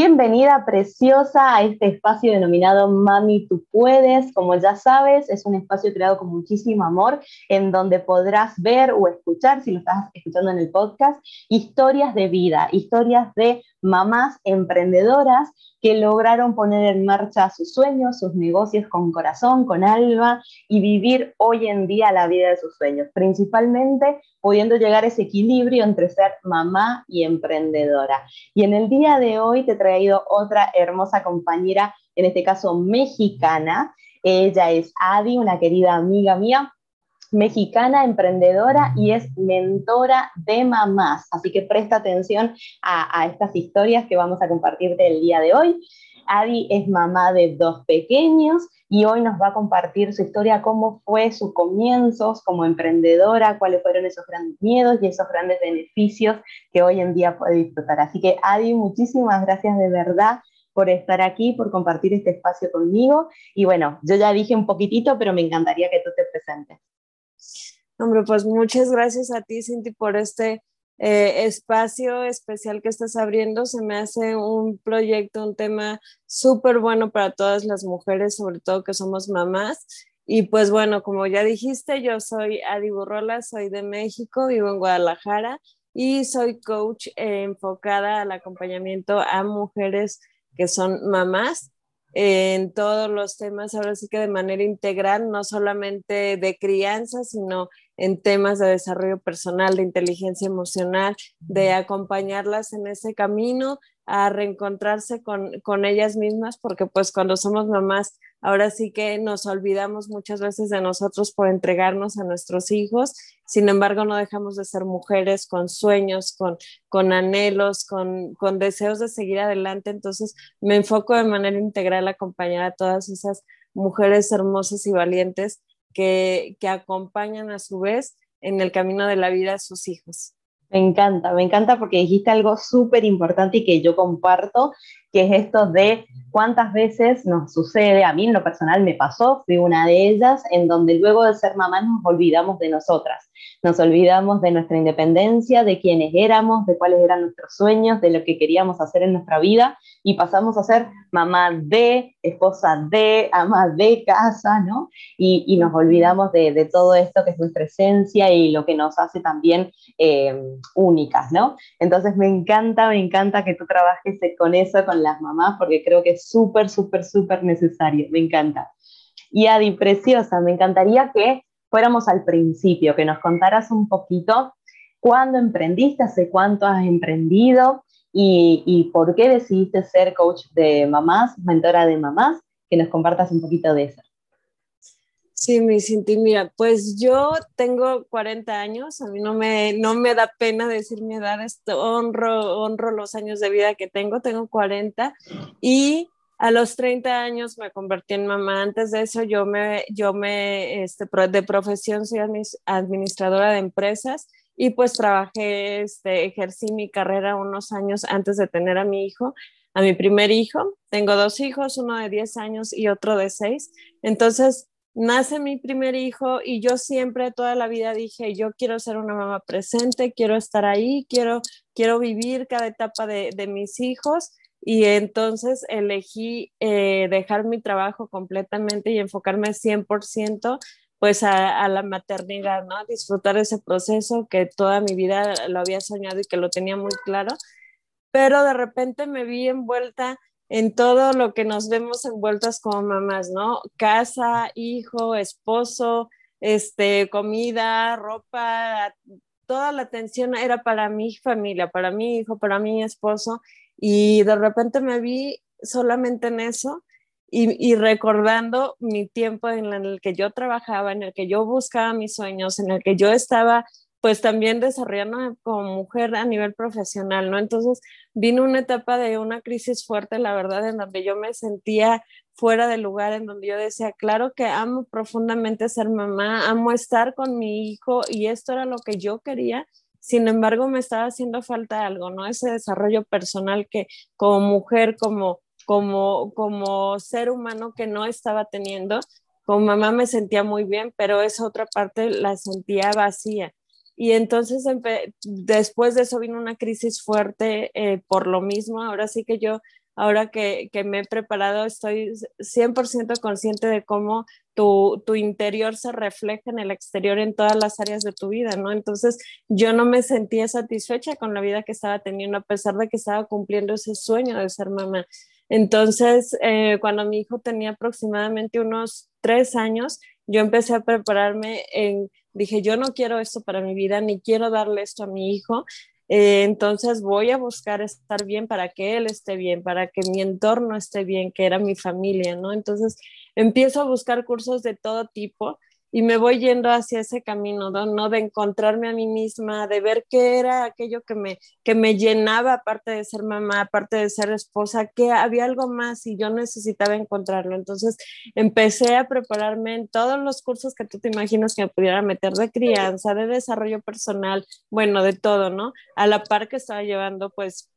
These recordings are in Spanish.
Bienvenida preciosa a este espacio denominado Mami Tú Puedes. Como ya sabes, es un espacio creado con muchísimo amor en donde podrás ver o escuchar, si lo estás escuchando en el podcast, historias de vida, historias de mamás emprendedoras que lograron poner en marcha sus sueños, sus negocios con corazón, con alma y vivir hoy en día la vida de sus sueños, principalmente pudiendo llegar a ese equilibrio entre ser mamá y emprendedora. Y en el día de hoy te he traído otra hermosa compañera, en este caso mexicana. Ella es Adi, una querida amiga mía, mexicana, emprendedora y es mentora de mamás. Así que presta atención a, estas historias que vamos a compartirte el día de hoy. Adi es mamá de dos pequeños y hoy nos va a compartir su historia, cómo fue sus comienzos como emprendedora, cuáles fueron esos grandes miedos y esos grandes beneficios que hoy en día puede disfrutar. Así que Adi, muchísimas gracias de verdad por estar aquí, por compartir este espacio conmigo. Y bueno, yo ya dije un poquitito, pero me encantaría que tú te presentes. Hombre, pues muchas gracias a ti, Cinti, por este eh, espacio especial que estás abriendo. Se me hace un proyecto, un tema súper bueno para todas las mujeres, sobre todo que somos mamás. Y pues bueno, como ya dijiste, yo soy Adi Burrola, soy de México, vivo en Guadalajara y soy coach enfocada al acompañamiento a mujeres que son mamás en todos los temas, ahora sí que de manera integral, no solamente de crianza, sino en temas de desarrollo personal, de inteligencia emocional, de acompañarlas en ese camino a reencontrarse con, con, ellas mismas, porque pues cuando somos mamás, ahora sí que nos olvidamos muchas veces de nosotros por entregarnos a nuestros hijos, sin embargo no dejamos de ser mujeres con sueños, con, con anhelos, con, con deseos de seguir adelante, entonces me enfoco de manera integral a acompañar a todas esas mujeres hermosas y valientes que, acompañan a su vez en el camino de la vida a sus hijos. Me encanta, me encanta porque dijiste algo súper importante y que yo comparto, que es esto de cuántas veces nos sucede, a mí en lo personal me pasó, fui una de ellas, en donde luego de ser mamá nos olvidamos de nosotras, nos olvidamos de nuestra independencia, de quiénes éramos, de cuáles eran nuestros sueños, de lo que queríamos hacer en nuestra vida y pasamos a ser mamá de, esposa de, ama de casa, ¿no? Y, nos olvidamos de, todo esto que es nuestra esencia y lo que nos hace también eh, únicas, ¿no? Entonces me encanta, me encanta que tú trabajes con eso, con las mamás, porque creo que es súper, súper, súper necesario, me encanta. Y Adi, preciosa, me encantaría que fuéramos al principio, que nos contaras un poquito cuándo emprendiste, hace cuánto has emprendido y, por qué decidiste ser coach de mamás, mentora de mamás, que nos compartas un poquito de eso. Sí, mi Cinti, mira, pues yo tengo 40 años, a mí no me, no me da pena decir mi edad, esto, honro, honro los años de vida que tengo, tengo 40 y a los 30 años me convertí en mamá. Antes de eso yo me, yo me, este, de profesión soy administradora de empresas y pues trabajé, este, ejercí mi carrera unos años antes de tener a mi hijo, a mi primer hijo. Tengo dos hijos, uno de 10 años y otro de 6. Entonces, nace mi primer hijo y yo siempre toda la vida dije, yo quiero ser una mamá presente, quiero estar ahí, quiero, quiero vivir cada etapa de, de mis hijos. Y entonces elegí eh, dejar mi trabajo completamente y enfocarme 100% pues a, la maternidad, ¿no? Disfrutar ese proceso que toda mi vida lo había soñado y que lo tenía muy claro, pero de repente me vi envuelta en todo lo que nos vemos envueltas como mamás, ¿no? Casa, hijo, esposo, este, comida, ropa, toda la atención era para mi familia, para mi hijo, para mi esposo, y de repente me vi solamente en eso y, recordando mi tiempo en el que yo trabajaba, en el que yo buscaba mis sueños, en el que yo estaba pues también desarrollando como mujer a nivel profesional, ¿no? Entonces vino una etapa de una crisis fuerte, la verdad, en donde yo me sentía fuera del lugar, en donde yo decía, claro que amo profundamente ser mamá, amo estar con mi hijo y esto era lo que yo quería, sin embargo me estaba haciendo falta algo, ¿no? Ese desarrollo personal que como mujer, como, como, como ser humano que no estaba teniendo, como mamá me sentía muy bien, pero esa otra parte la sentía vacía. Y entonces después de eso vino una crisis fuerte eh, por lo mismo. Ahora sí que yo, ahora que, me he preparado, estoy 100% consciente de cómo tu, tu, interior se refleja en el exterior en todas las áreas de tu vida, ¿no? Entonces yo no me sentía satisfecha con la vida que estaba teniendo a pesar de que estaba cumpliendo ese sueño de ser mamá. Entonces, eh, cuando mi hijo tenía aproximadamente unos tres años, yo empecé a prepararme en dije, yo no quiero esto para mi vida, ni quiero darle esto a mi hijo. Eh, entonces voy a buscar estar bien para que él esté bien, para que mi entorno esté bien, que era mi familia, ¿no? Entonces empiezo a buscar cursos de todo tipo y me voy yendo hacia ese camino, ¿no? De encontrarme a mí misma, de ver qué era aquello que me, que me llenaba, aparte de ser mamá, aparte de ser esposa, que había algo más y yo necesitaba encontrarlo. Entonces empecé a prepararme en todos los cursos que tú te imaginas que me pudiera meter de crianza, de desarrollo personal, bueno, de todo, ¿no? A la par que estaba llevando, pues,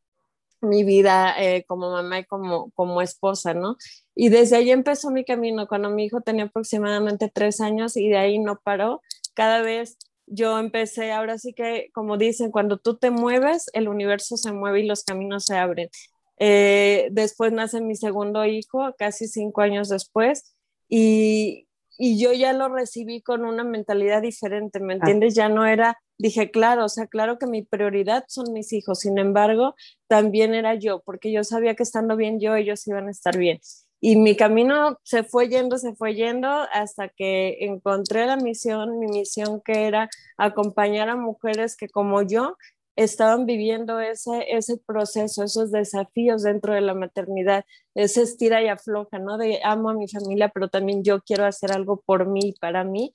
mi vida eh, como mamá y como, como esposa, ¿no? Y desde ahí empezó mi camino, cuando mi hijo tenía aproximadamente tres años y de ahí no paró. Cada vez yo empecé, ahora sí que, como dicen, cuando tú te mueves, el universo se mueve y los caminos se abren. Eh, después nace mi segundo hijo, casi cinco años después, y, y yo ya lo recibí con una mentalidad diferente, ¿me entiendes? Ya no era, dije, claro, o sea, claro que mi prioridad son mis hijos, sin embargo, también era yo, porque yo sabía que estando bien yo, ellos iban a estar bien. Y mi camino se fue yendo, se fue yendo hasta que encontré la misión, mi misión que era acompañar a mujeres que como yo estaban viviendo ese, ese proceso, esos desafíos dentro de la maternidad, ese estira y afloja, ¿no? De amo a mi familia, pero también yo quiero hacer algo por mí y para mí.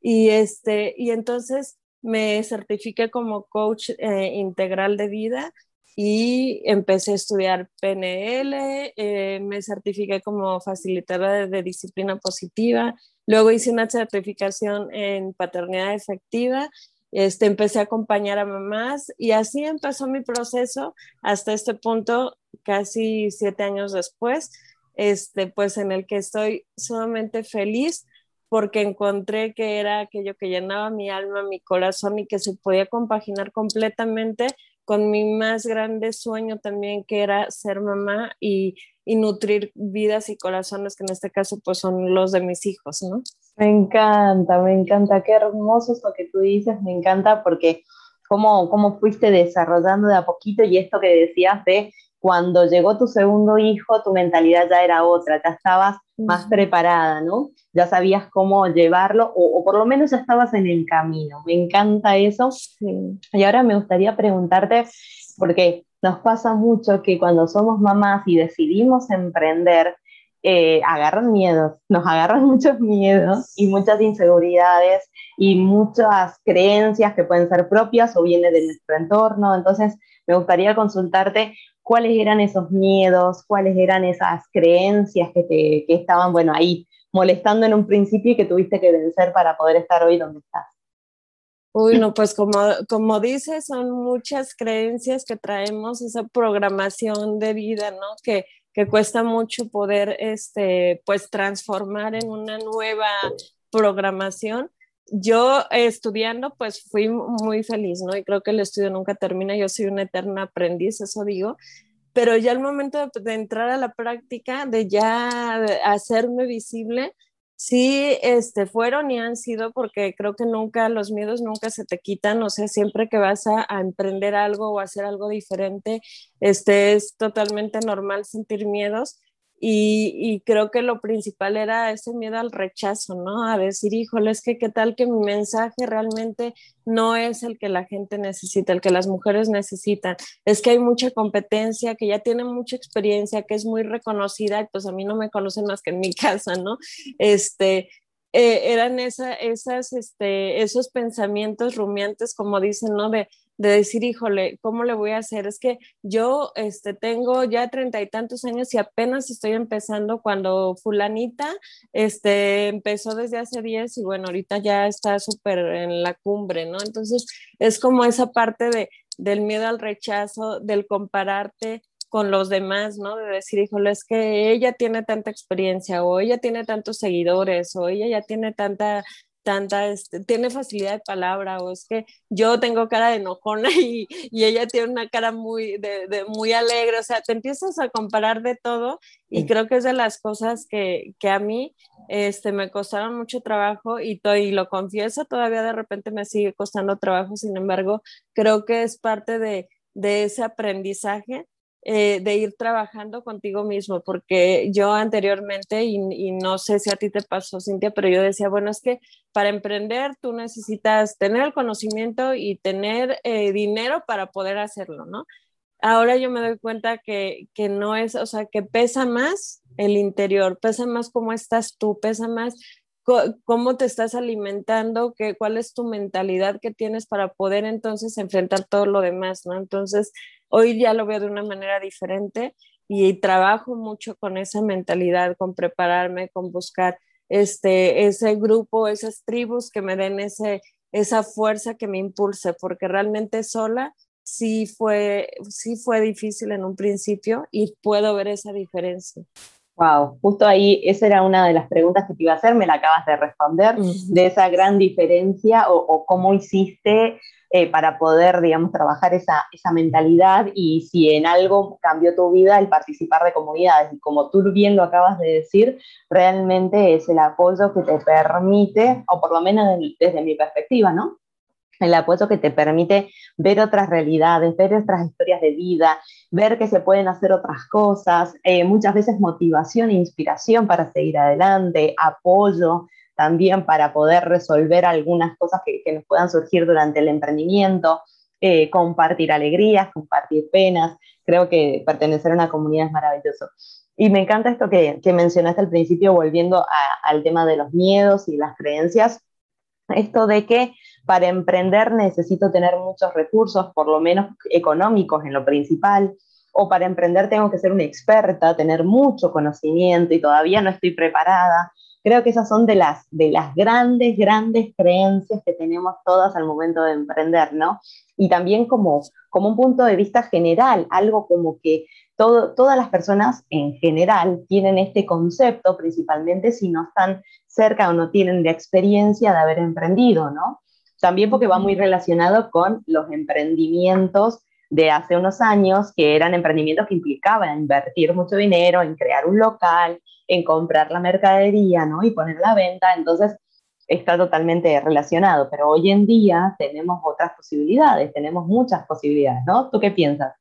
Y, este, y entonces me certifiqué como coach eh, integral de vida y empecé a estudiar PNL, eh, me certifiqué como facilitadora de, de, disciplina positiva, luego hice una certificación en paternidad efectiva este, empecé a acompañar a mamás y así empezó mi proceso hasta este punto, casi siete años después, este, pues en el que estoy sumamente feliz porque encontré que era aquello que llenaba mi alma, mi corazón y que se podía compaginar completamente con mi más grande sueño también, que era ser mamá y, y nutrir vidas y corazones, que en este caso pues son los de mis hijos, ¿no? Me encanta, me encanta, qué hermoso esto que tú dices, me encanta porque cómo, cómo fuiste desarrollando de a poquito y esto que decías de cuando llegó tu segundo hijo, tu mentalidad ya era otra, ya estabas más preparada, ¿no? Ya sabías cómo llevarlo o, por lo menos ya estabas en el camino. Me encanta eso. Y ahora me gustaría preguntarte, porque nos pasa mucho que cuando somos mamás y decidimos emprender, eh, agarran miedos, nos agarran muchos miedos y muchas inseguridades y muchas creencias que pueden ser propias o vienen de nuestro entorno. Entonces, me gustaría consultarte cuáles eran esos miedos, cuáles eran esas creencias que, te, que estaban, bueno, ahí molestando en un principio y que tuviste que vencer para poder estar hoy donde estás. Uy, no, pues como, como dices, son muchas creencias que traemos, esa programación de vida, ¿no? Que, que cuesta mucho poder, este, pues, transformar en una nueva programación. Yo estudiando, pues, fui muy feliz, ¿no? Y creo que el estudio nunca termina, yo soy una eterna aprendiz, eso digo, pero ya el momento de, entrar a la práctica, de ya hacerme visible, sí este, fueron y han sido porque creo que nunca, los miedos nunca se te quitan, o sea, siempre que vas a, emprender algo o hacer algo diferente, este, es totalmente normal sentir miedos y, creo que lo principal era ese miedo al rechazo, ¿no? A decir, híjole, es que qué tal que mi mensaje realmente no es el que la gente necesita, el que las mujeres necesitan. Es que hay mucha competencia, que ya tiene mucha experiencia, que es muy reconocida, y pues a mí no me conocen más que en mi casa, ¿no? Este, eh, eran esa, esas, este, esos pensamientos rumiantes, como dicen, ¿no? De, de decir, híjole, ¿cómo le voy a hacer? Es que yo este, tengo ya treinta y tantos años y apenas estoy empezando cuando fulanita este, empezó desde hace diez y bueno, ahorita ya está súper en la cumbre, ¿no? Entonces es como esa parte de, del miedo al rechazo, del compararte con los demás, ¿no? De decir, híjole, es que ella tiene tanta experiencia o ella tiene tantos seguidores o ella ya tiene tanta tanta, este, tiene facilidad de palabra, o es que yo tengo cara de enojona y, y ella tiene una cara muy, de, muy alegre, o sea, te empiezas a comparar de todo y creo que es de las cosas que, que a mí este, me costaron mucho trabajo y, y lo confieso, todavía de repente me sigue costando trabajo, sin embargo, creo que es parte de, de ese aprendizaje eh, de ir trabajando contigo mismo, porque yo anteriormente, y, no sé si a ti te pasó, Cintia, pero yo decía, bueno, es que para emprender tú necesitas tener el conocimiento y tener eh, dinero para poder hacerlo, ¿no? Ahora yo me doy cuenta que, que no es, o sea, que pesa más el interior, pesa más cómo estás tú, pesa más cómo te estás alimentando, qué, cuál es tu mentalidad que tienes para poder entonces enfrentar todo lo demás, ¿no? Entonces, hoy ya lo veo de una manera diferente y trabajo mucho con esa mentalidad, con prepararme, con buscar este, ese grupo, esas tribus que me den ese, esa fuerza que me impulse, porque realmente sola sí fue, sí fue difícil en un principio y puedo ver esa diferencia. Wow, justo ahí, esa era una de las preguntas que te iba a hacer, me la acabas de responder, de esa gran diferencia o, cómo hiciste eh, para poder, digamos, trabajar esa, esa, mentalidad y si en algo cambió tu vida el participar de comunidades. Y como tú bien lo acabas de decir, realmente es el apoyo que te permite, o por lo menos desde mi perspectiva, ¿no? el apoyo que te permite ver otras realidades, ver otras historias de vida, ver que se pueden hacer otras cosas, eh, muchas veces motivación e inspiración para seguir adelante, apoyo también para poder resolver algunas cosas que, nos puedan surgir durante el emprendimiento, eh, compartir alegrías, compartir penas. Creo que pertenecer a una comunidad es maravilloso. Y me encanta esto que, mencionaste al principio, volviendo al tema de los miedos y las creencias, esto de que para emprender necesito tener muchos recursos, por lo menos económicos en lo principal, o para emprender tengo que ser una experta, tener mucho conocimiento y todavía no estoy preparada. Creo que esas son de las, de las grandes, grandes creencias que tenemos todas al momento de emprender, ¿no? Y también como, como un punto de vista general, algo como que todo, todas las personas en general tienen este concepto, principalmente si no están cerca o no tienen la experiencia de haber emprendido, ¿no? También porque va muy relacionado con los emprendimientos de hace unos años, que eran emprendimientos que implicaban invertir mucho dinero en crear un local, en comprar la mercadería, ¿no? Y poner la venta. Entonces, está totalmente relacionado, pero hoy en día tenemos otras posibilidades, tenemos muchas posibilidades, ¿no? ¿Tú qué piensas?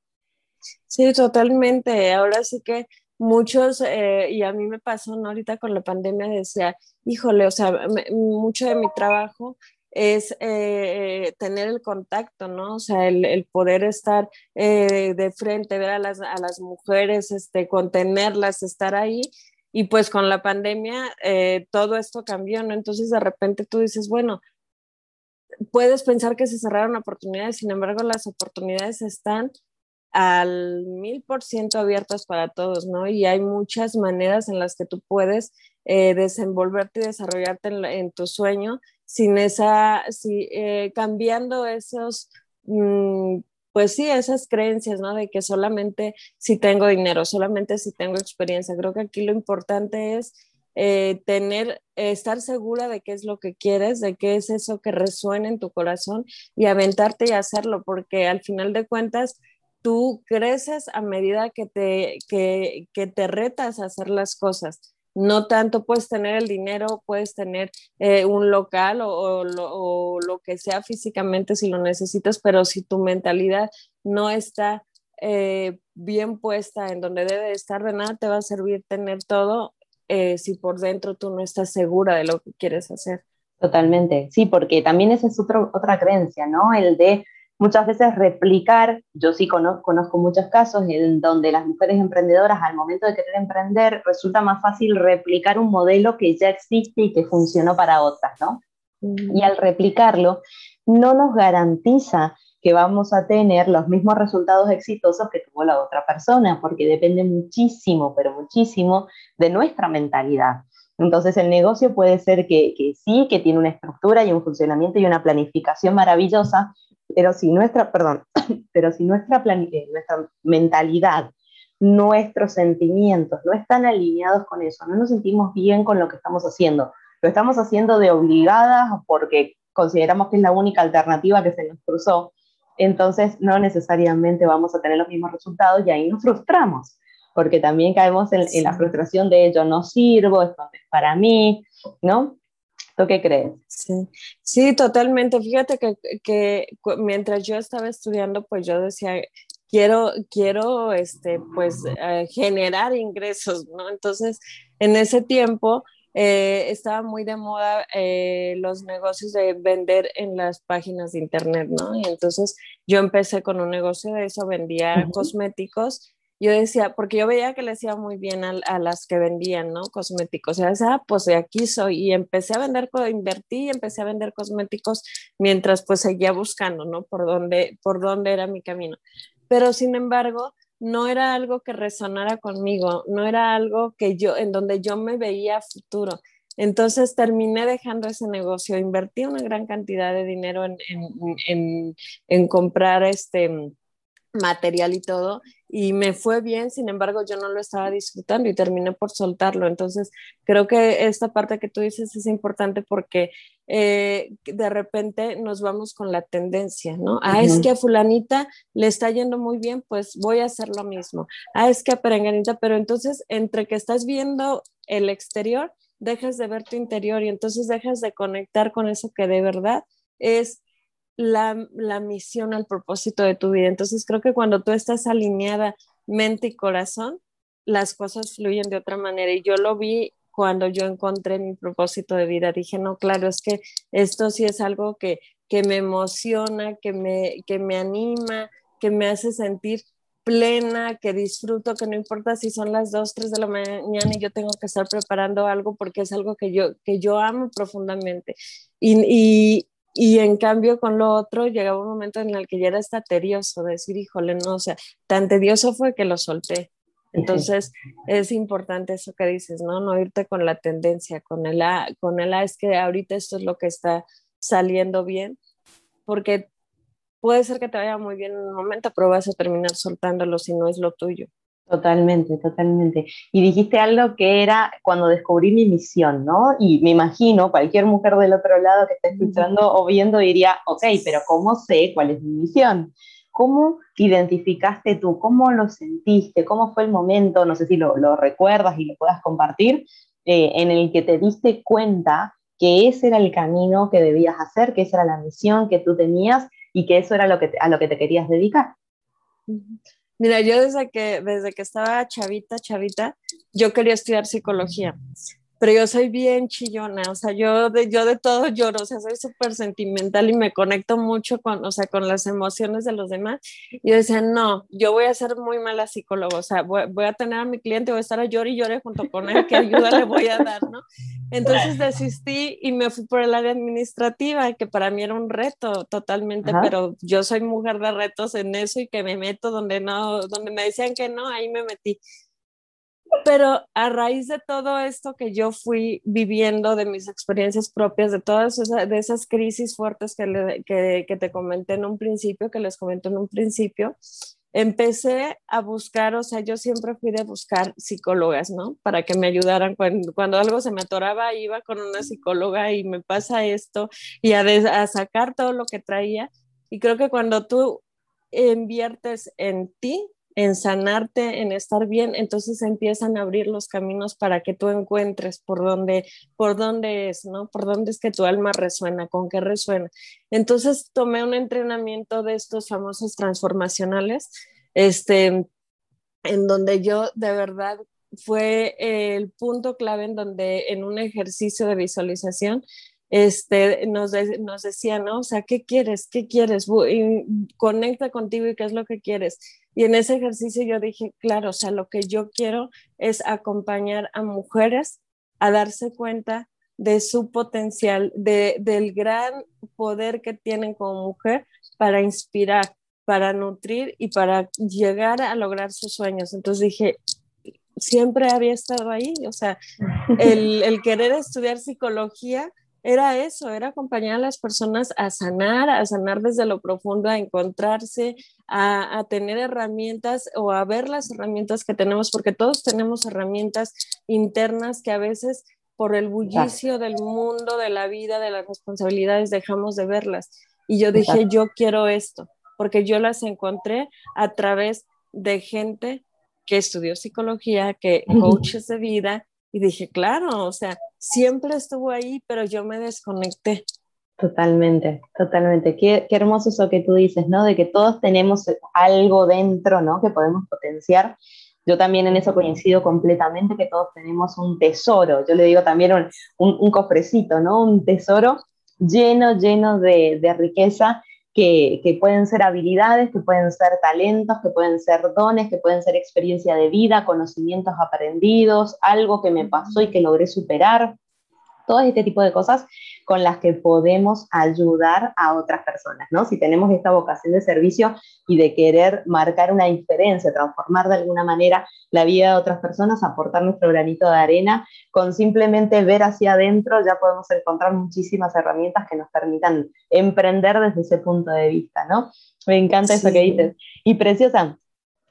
Sí, totalmente. Ahora sí que muchos, eh, y a mí me pasó ¿no? ahorita con la pandemia, decía, híjole, o sea, mucho de mi trabajo es eh, tener el contacto, ¿no? O sea, el, poder estar eh, de frente, ver a las, a las, mujeres, este, contenerlas, estar ahí. Y pues con la pandemia todo esto cambió, ¿no? Entonces de repente tú dices, bueno, puedes pensar que se cerraron oportunidades, sin embargo las oportunidades están al mil por ciento abiertas para todos, ¿no? Y hay muchas maneras en las que tú puedes eh, desenvolverte y desarrollarte en, tu sueño sin esa, si, eh, cambiando esos, mm, pues sí, esas creencias, ¿no? De que solamente si tengo dinero, solamente si tengo experiencia. Creo que aquí lo importante es eh, tener, estar segura de qué es lo que quieres, de qué es eso que resuena en tu corazón y aventarte y hacerlo, porque al final de cuentas, tú creces a medida que te, que, te retas a hacer las cosas. No tanto puedes tener el dinero, puedes tener eh, un local o, lo, que sea físicamente si lo necesitas, pero si tu mentalidad no está eh, bien puesta en donde debe estar, de nada te va a servir tener todo eh, si por dentro tú no estás segura de lo que quieres hacer. Totalmente, sí, porque también esa es otra creencia, ¿no? El de muchas veces replicar, yo sí conozco, muchos casos en donde las mujeres emprendedoras al momento de querer emprender resulta más fácil replicar un modelo que ya existe y que funcionó para otras, ¿no? Y al replicarlo, no nos garantiza que vamos a tener los mismos resultados exitosos que tuvo la otra persona, porque depende muchísimo, pero muchísimo de nuestra mentalidad. Entonces el negocio puede ser que, sí, que tiene una estructura y un funcionamiento y una planificación maravillosa, pero si nuestra, perdón, pero si nuestra, eh, nuestra mentalidad, nuestros sentimientos no están alineados con eso, no nos sentimos bien con lo que estamos haciendo, lo estamos haciendo de obligadas porque consideramos que es la única alternativa que se nos cruzó, entonces no necesariamente vamos a tener los mismos resultados y ahí nos frustramos porque también caemos en, la frustración de yo no sirvo, esto no es para mí, ¿no? ¿Tú qué crees? Sí, sí totalmente. Fíjate que, que, mientras yo estaba estudiando, pues yo decía, quiero, quiero, este, pues, eh, generar ingresos, ¿no? Entonces, en ese tiempo, eh, estaba muy de moda eh, los negocios de vender en las páginas de internet, ¿no? Y entonces yo empecé con un negocio de eso, vendía cosméticos yo decía, porque yo veía que le hacía muy bien a, las que vendían, ¿no? Cosméticos. O sea, ah, pues de aquí soy. Y empecé a vender, invertí empecé a vender cosméticos mientras pues seguía buscando, ¿no? Por dónde, por dónde era mi camino. Pero sin embargo, no era algo que resonara conmigo, no era algo que yo, en donde yo me veía futuro. Entonces terminé dejando ese negocio, invertí una gran cantidad de dinero en, en, en, en comprar este material y todo, y me fue bien, sin embargo yo no lo estaba disfrutando y terminé por soltarlo. Entonces creo que esta parte que tú dices es importante porque eh, de repente nos vamos con la tendencia, ¿no? Ah, es que a fulanita le está yendo muy bien, pues voy a hacer lo mismo. Ah, es que a perenganita, pero entonces entre que estás viendo el exterior, dejas de ver tu interior y entonces dejas de conectar con eso que de verdad es la, la, misión, al propósito de tu vida. Entonces creo que cuando tú estás alineada mente y corazón, las cosas fluyen de otra manera. Y yo lo vi cuando yo encontré mi propósito de vida. Dije, no, claro, es que esto sí es algo que, que me emociona, que me, que me anima, que me hace sentir plena, que disfruto, que no importa si son las 2, 3 de la mañana y yo tengo que estar preparando algo porque es algo que yo, que yo amo profundamente. Y, y, y en cambio con lo otro llegaba un momento en el que ya era hasta tedioso, decir, híjole, no, o sea, tan tedioso fue que lo solté. Entonces es importante eso que dices, ¿no? No irte con la tendencia, con el A, con el A es que ahorita esto es lo que está saliendo bien, porque puede ser que te vaya muy bien en un momento, pero vas a terminar soltándolo si no es lo tuyo. Totalmente, totalmente. Y dijiste algo que era cuando descubrí mi misión, ¿no? Y me imagino cualquier mujer del otro lado que está escuchando o viendo diría, ok, pero ¿cómo sé cuál es mi misión? ¿Cómo identificaste tú? ¿Cómo lo sentiste? ¿Cómo fue el momento? No sé si lo, recuerdas y lo puedas compartir, eh, en el que te diste cuenta que ese era el camino que debías hacer, que esa era la misión que tú tenías y que eso era lo que a lo que te querías dedicar. Mira, yo desde que, desde que estaba chavita, chavita, yo quería estudiar psicología pero yo soy bien chillona, o sea, yo de, yo de todo lloro, o sea, soy súper sentimental y me conecto mucho con, o sea, con las emociones de los demás. Y yo decía, no, yo voy a ser muy mala psicóloga, o sea, voy, voy a tener a mi cliente, voy a estar a llorar y llore junto con él, ¿qué ayuda le voy a dar, no? Entonces desistí y me fui por el área administrativa, que para mí era un reto totalmente, pero yo soy mujer de retos en eso y que me meto donde no, donde me decían que no, ahí me metí. Pero a raíz de todo esto que yo fui viviendo, de mis experiencias propias, de todas esas, de esas crisis fuertes que, que, que, te comenté en un principio, que les comenté en un principio, empecé a buscar, o sea, yo siempre fui de buscar psicólogas, ¿no? Para que me ayudaran. Cuando, cuando algo se me atoraba, iba con una psicóloga y me pasa esto, y a, a sacar todo lo que traía. Y creo que cuando tú inviertes en ti, en sanarte, en estar bien, entonces empiezan a abrir los caminos para que tú encuentres por dónde, por dónde es, ¿no? Por dónde es que tu alma resuena, con qué resuena. Entonces tomé un entrenamiento de estos famosos transformacionales, este, en donde yo de verdad fue el punto clave en donde en un ejercicio de visualización este, nos, nos decía, ¿no? O sea, ¿qué quieres? ¿Qué quieres? conecta contigo y qué es lo que quieres. Y en ese ejercicio yo dije, claro, o sea, lo que yo quiero es acompañar a mujeres a darse cuenta de su potencial, de, del gran poder que tienen como mujer para inspirar, para nutrir y para llegar a lograr sus sueños. Entonces dije, siempre había estado ahí, o sea, el, el querer estudiar psicología era eso, era acompañar a las personas a sanar, a sanar desde lo profundo, a encontrarse, a, tener herramientas o a ver las herramientas que tenemos, porque todos tenemos herramientas internas que a veces por el bullicio del mundo, de la vida, de las responsabilidades, dejamos de verlas. Y yo dije, yo quiero esto, porque yo las encontré a través de gente que estudió psicología, que coaches de vida, y dije, claro, o sea, siempre estuvo ahí, pero yo me desconecté. Totalmente, totalmente. Qué, qué, hermoso eso que tú dices, ¿no? De que todos tenemos algo dentro, ¿no? Que podemos potenciar. Yo también en eso coincido completamente, que todos tenemos un tesoro. Yo le digo también un, un, cofrecito, ¿no? Un tesoro lleno, lleno de, de riqueza que, que, pueden ser habilidades, que pueden ser talentos, que pueden ser dones, que pueden ser experiencia de vida, conocimientos aprendidos, algo que me pasó y que logré superar todo este tipo de cosas con las que podemos ayudar a otras personas, ¿no? Si tenemos esta vocación de servicio y de querer marcar una diferencia, transformar de alguna manera la vida de otras personas, aportar nuestro granito de arena, con simplemente ver hacia adentro ya podemos encontrar muchísimas herramientas que nos permitan emprender desde ese punto de vista, ¿no? Me encanta eso que dices. Y preciosa,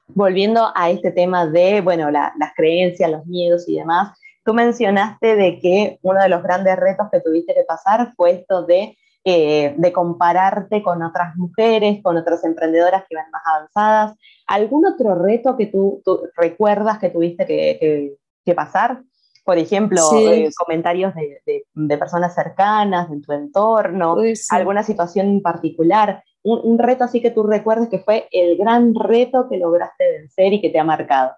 volviendo a este tema de, bueno, las creencias, los miedos y demás, Tú mencionaste de que uno de los grandes retos que tuviste que pasar fue esto de, eh, de compararte con otras mujeres, con otras emprendedoras que van más avanzadas. ¿Algún otro reto que tú, recuerdas que tuviste que, que, pasar? Por ejemplo, eh, comentarios de, de, personas cercanas, en tu entorno, alguna situación en particular. Un, un reto así que tú recuerdes que fue el gran reto que lograste vencer y que te ha marcado.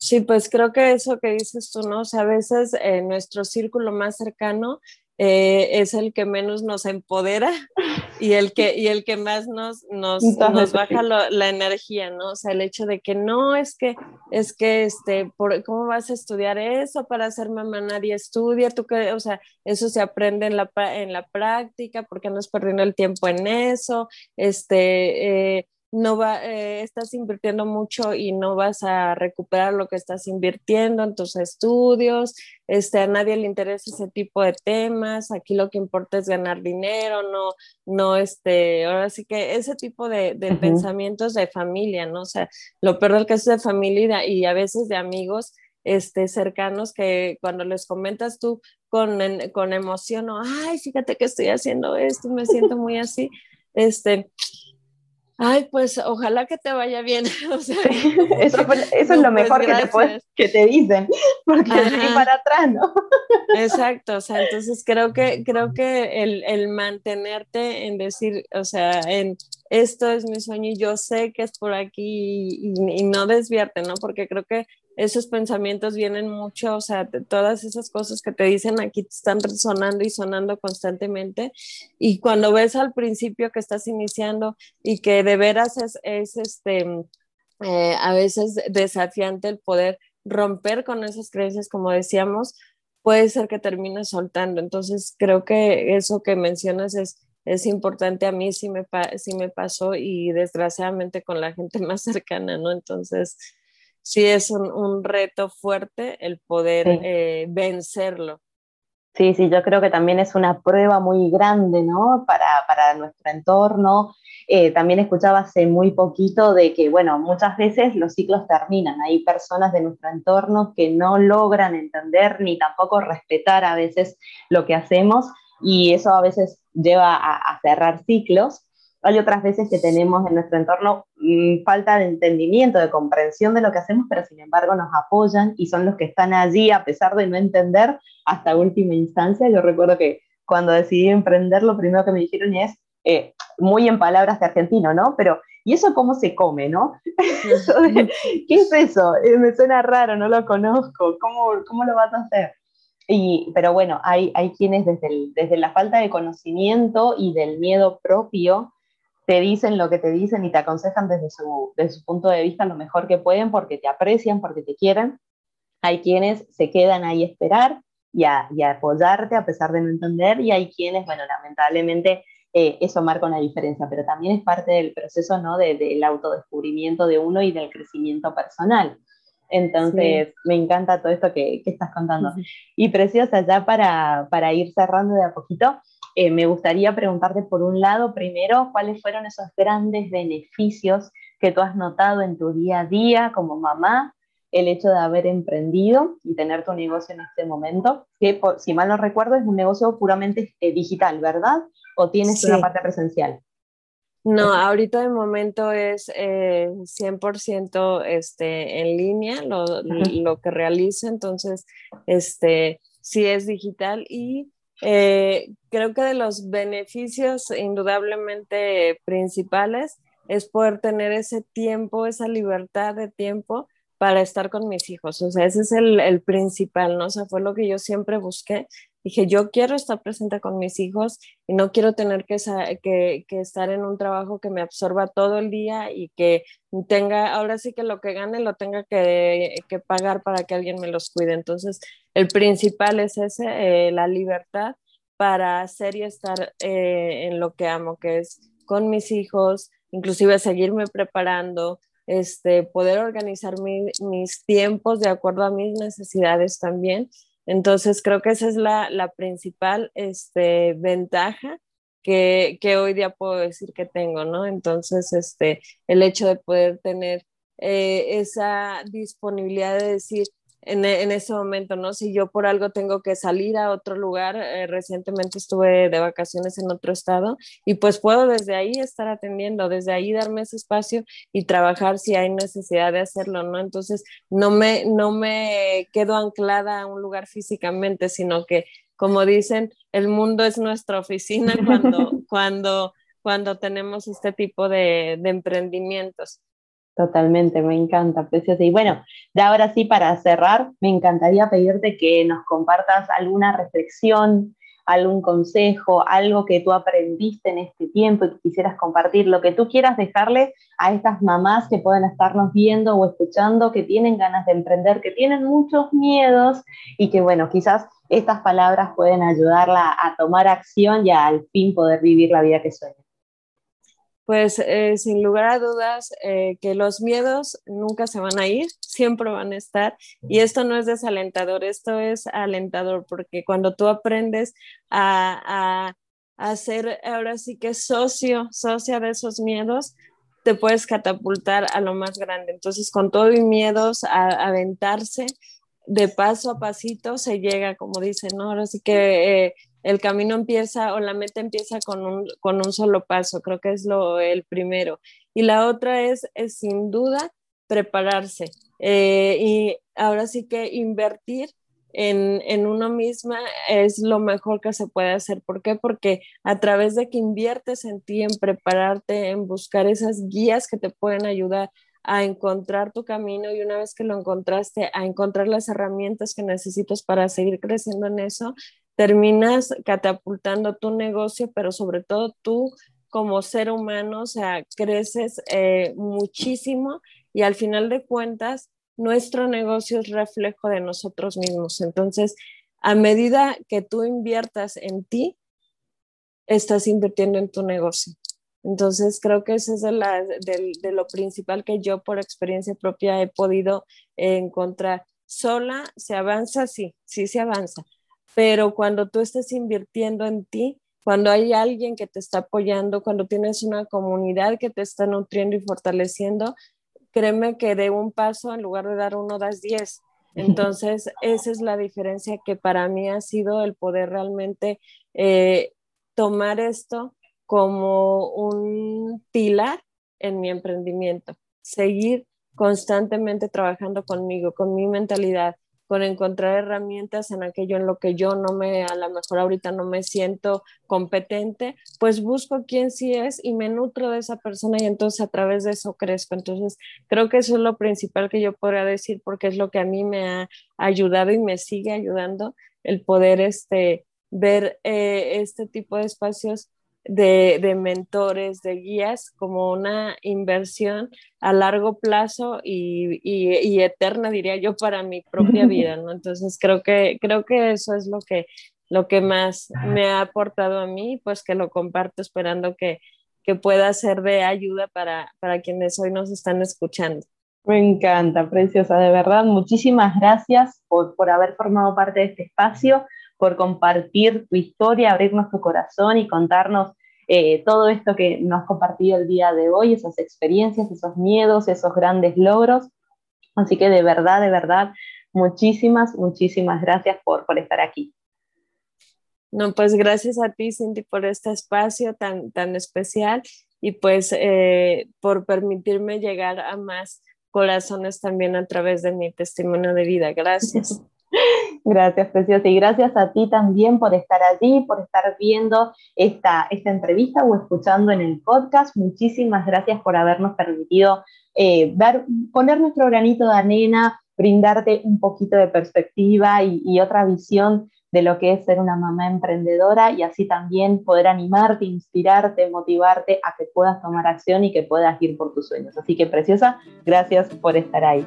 Sí, pues creo que eso que dices tú, ¿no? O sea, a veces eh, nuestro círculo más cercano eh, es el que menos nos empodera y el que, y el que más nos, nos, nos baja la energía, ¿no? O sea, el hecho de que no, es que, es que, este, por, ¿cómo vas a estudiar eso para ser mamá? Nadie estudia, tú que, o sea, eso se aprende en la, en la práctica, porque no es perdiendo el tiempo en eso? Este, eh, no va, eh, estás invirtiendo mucho y no vas a recuperar lo que estás invirtiendo en tus estudios, este, a nadie le interesa ese tipo de temas, aquí lo que importa es ganar dinero, no, no, este, ahora sí que ese tipo de, pensamientos de familia, ¿no? O sea, lo peor del caso de familia y a veces de amigos, este, cercanos que cuando les comentas tú con, con emoción o, ay, fíjate que estoy haciendo esto, me siento muy así, este, Ay, pues ojalá que te vaya bien. eso, es lo pues, mejor que te, que te, dicen, porque de ahí para atrás, ¿no? Exacto, o sea, entonces creo que, creo que el, el, mantenerte en decir, o sea, en esto es mi sueño y yo sé que es por aquí y, y no desviarte, ¿no? Porque creo que esos pensamientos vienen mucho, o sea, todas esas cosas que te dicen aquí te están resonando y sonando constantemente. Y cuando ves al principio que estás iniciando y que de veras es, es este, eh, a veces desafiante el poder romper con esas creencias, como decíamos, puede ser que termines soltando. Entonces, creo que eso que mencionas es, es importante. A mí sí me, sí me pasó y desgraciadamente con la gente más cercana, ¿no? Entonces, sí es un, reto fuerte el poder eh, vencerlo. Sí, sí, yo creo que también es una prueba muy grande, ¿no? Para, para nuestro entorno. Eh, también escuchaba hace muy poquito de que, bueno, muchas veces los ciclos terminan. Hay personas de nuestro entorno que no logran entender ni tampoco respetar a veces lo que hacemos y eso a veces lleva a cerrar ciclos hay otras veces que tenemos en nuestro entorno mm, falta de entendimiento, de comprensión de lo que hacemos, pero sin embargo nos apoyan y son los que están allí a pesar de no entender hasta última instancia. Yo recuerdo que cuando decidí emprender, lo primero que me dijeron es, eh, muy en palabras de argentino, ¿no? Pero, ¿y eso cómo se come, no? ¿Qué es eso? Eh, me suena raro, no lo conozco, ¿cómo, cómo lo vas a hacer? Y, pero bueno, hay, hay quienes desde, desde la falta de conocimiento y del miedo propio te dicen lo que te dicen y te aconsejan desde su, su punto de vista lo mejor que pueden porque te aprecian, porque te quieren. Hay quienes se quedan ahí a esperar y a, apoyarte a pesar de no entender y hay quienes, bueno, lamentablemente eh, eso marca una diferencia, pero también es parte del proceso ¿no? del autodescubrimiento de uno y del crecimiento personal. Entonces, me encanta todo esto que, estás contando. Y preciosa, ya para, para, ir cerrando de a poquito, eh, me gustaría preguntarte por un lado, primero, cuáles fueron esos grandes beneficios que tú has notado en tu día a día como mamá, el hecho de haber emprendido y tener tu negocio en este momento, que si mal no recuerdo es un negocio puramente eh, digital, ¿verdad? ¿O tienes una parte presencial? No, ahorita de momento es eh, 100% este, en línea lo, lo, que realizo, entonces este, sí es digital y eh, creo que de los beneficios indudablemente principales es poder tener ese tiempo, esa libertad de tiempo para estar con mis hijos. O sea, ese es el, el, principal, ¿no? O sea, fue lo que yo siempre busqué. Dije, yo quiero estar presente con mis hijos y no quiero tener que, estar en un trabajo que me absorba todo el día y que tenga, ahora sí que lo que gane lo tenga que, que pagar para que alguien me los cuide. Entonces, el principal es ese, eh, la libertad para hacer y estar eh, en lo que amo, que es con mis hijos, inclusive seguirme preparando, este, poder organizar mis tiempos de acuerdo a mis necesidades también. Entonces, creo que esa es la, la principal este, ventaja que, que, hoy día puedo decir que tengo, ¿no? Entonces, este, el hecho de poder tener eh, esa disponibilidad de decir, en, en, ese momento, ¿no? Si yo por algo tengo que salir a otro lugar, eh, recientemente estuve de vacaciones en otro estado y pues puedo desde ahí estar atendiendo, desde ahí darme ese espacio y trabajar si hay necesidad de hacerlo, ¿no? Entonces no me, no me quedo anclada a un lugar físicamente, sino que, como dicen, el mundo es nuestra oficina cuando, cuando, cuando tenemos este tipo de, de emprendimientos. Totalmente, me encanta, preciosa. Y bueno, ya ahora sí, para cerrar, me encantaría pedirte que nos compartas alguna reflexión, algún consejo, algo que tú aprendiste en este tiempo y que quisieras compartir, lo que tú quieras dejarle a estas mamás que puedan estarnos viendo o escuchando, que tienen ganas de emprender, que tienen muchos miedos y que, bueno, quizás estas palabras pueden ayudarla a tomar acción y al fin poder vivir la vida que sueña pues eh, sin lugar a dudas eh, que los miedos nunca se van a ir, siempre van a estar. Y esto no es desalentador, esto es alentador, porque cuando tú aprendes a, a, ser ahora sí que socio, socia de esos miedos, te puedes catapultar a lo más grande. Entonces, con todo y miedos a, aventarse, de paso a pasito se llega, como dicen, ¿no? Ahora sí que eh, el camino empieza o la meta empieza con un, con un solo paso, creo que es lo, el primero. Y la otra es, es sin duda prepararse eh, y ahora sí que invertir en, en, uno misma es lo mejor que se puede hacer. ¿Por qué? Porque a través de que inviertes en ti, en prepararte, en buscar esas guías que te pueden ayudar a encontrar tu camino y una vez que lo encontraste, a encontrar las herramientas que necesitas para seguir creciendo en eso, terminas catapultando tu negocio, pero sobre todo tú como ser humano, o creces eh, muchísimo y al final de cuentas, nuestro negocio es reflejo de nosotros mismos. Entonces, a medida que tú inviertas en ti, estás invirtiendo en tu negocio. Entonces, creo que eso es de lo principal que yo por experiencia propia he podido encontrar. Sola se avanza, sí, sí se avanza, pero cuando tú estés invirtiendo en ti, cuando hay alguien que te está apoyando, cuando tienes una comunidad que te está nutriendo y fortaleciendo, créeme que de un paso, en lugar de dar uno, das diez. Entonces, esa es la diferencia que para mí ha sido el poder realmente eh, tomar esto como un pilar en mi emprendimiento, seguir constantemente trabajando conmigo, con mi mentalidad, con encontrar herramientas en aquello en lo que yo no me, a lo mejor ahorita no me siento competente, pues busco quién sí es y me nutro de esa persona y entonces a través de eso crezco. Entonces, creo que eso es lo principal que yo podría decir porque es lo que a mí me ha ayudado y me sigue ayudando el poder este, ver eh, este tipo de espacios de, mentores, de guías, como una inversión a largo plazo y, eterna, diría yo, para mi propia vida, ¿no? Entonces creo que, creo que eso es lo que lo que más me ha aportado a mí, pues que lo comparto esperando que, que pueda ser de ayuda para, para quienes hoy nos están escuchando. Me encanta, preciosa, de verdad. Muchísimas gracias por, por haber formado parte de este espacio, por compartir tu historia, abrirnos tu corazón y contarnos eh, todo esto que nos has compartido el día de hoy, esas experiencias, esos miedos, esos grandes logros. Así que de verdad, de verdad, muchísimas, muchísimas gracias por, por estar aquí. No, pues gracias a ti, Cindy, por este espacio tan, tan especial y pues eh, por permitirme llegar a más corazones también a través de mi testimonio de vida. Gracias. Gracias, Preciosa. Y gracias a ti también por estar allí, por estar viendo esta, esta entrevista o escuchando en el podcast. Muchísimas gracias por habernos permitido eh, poner nuestro granito de arena, brindarte un poquito de perspectiva y, y otra visión de lo que es ser una mamá emprendedora y así también poder animarte, inspirarte, motivarte a que puedas tomar acción y que puedas ir por tus sueños. Así que, preciosa, gracias por estar ahí.